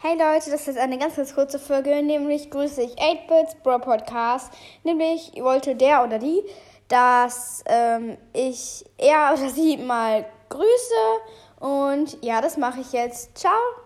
Hey Leute, das ist eine ganz, ganz kurze Folge, nämlich grüße ich 8-Bits Bro Podcast. Nämlich wollte der oder die, dass ähm, ich er oder sie mal grüße. Und ja, das mache ich jetzt. Ciao!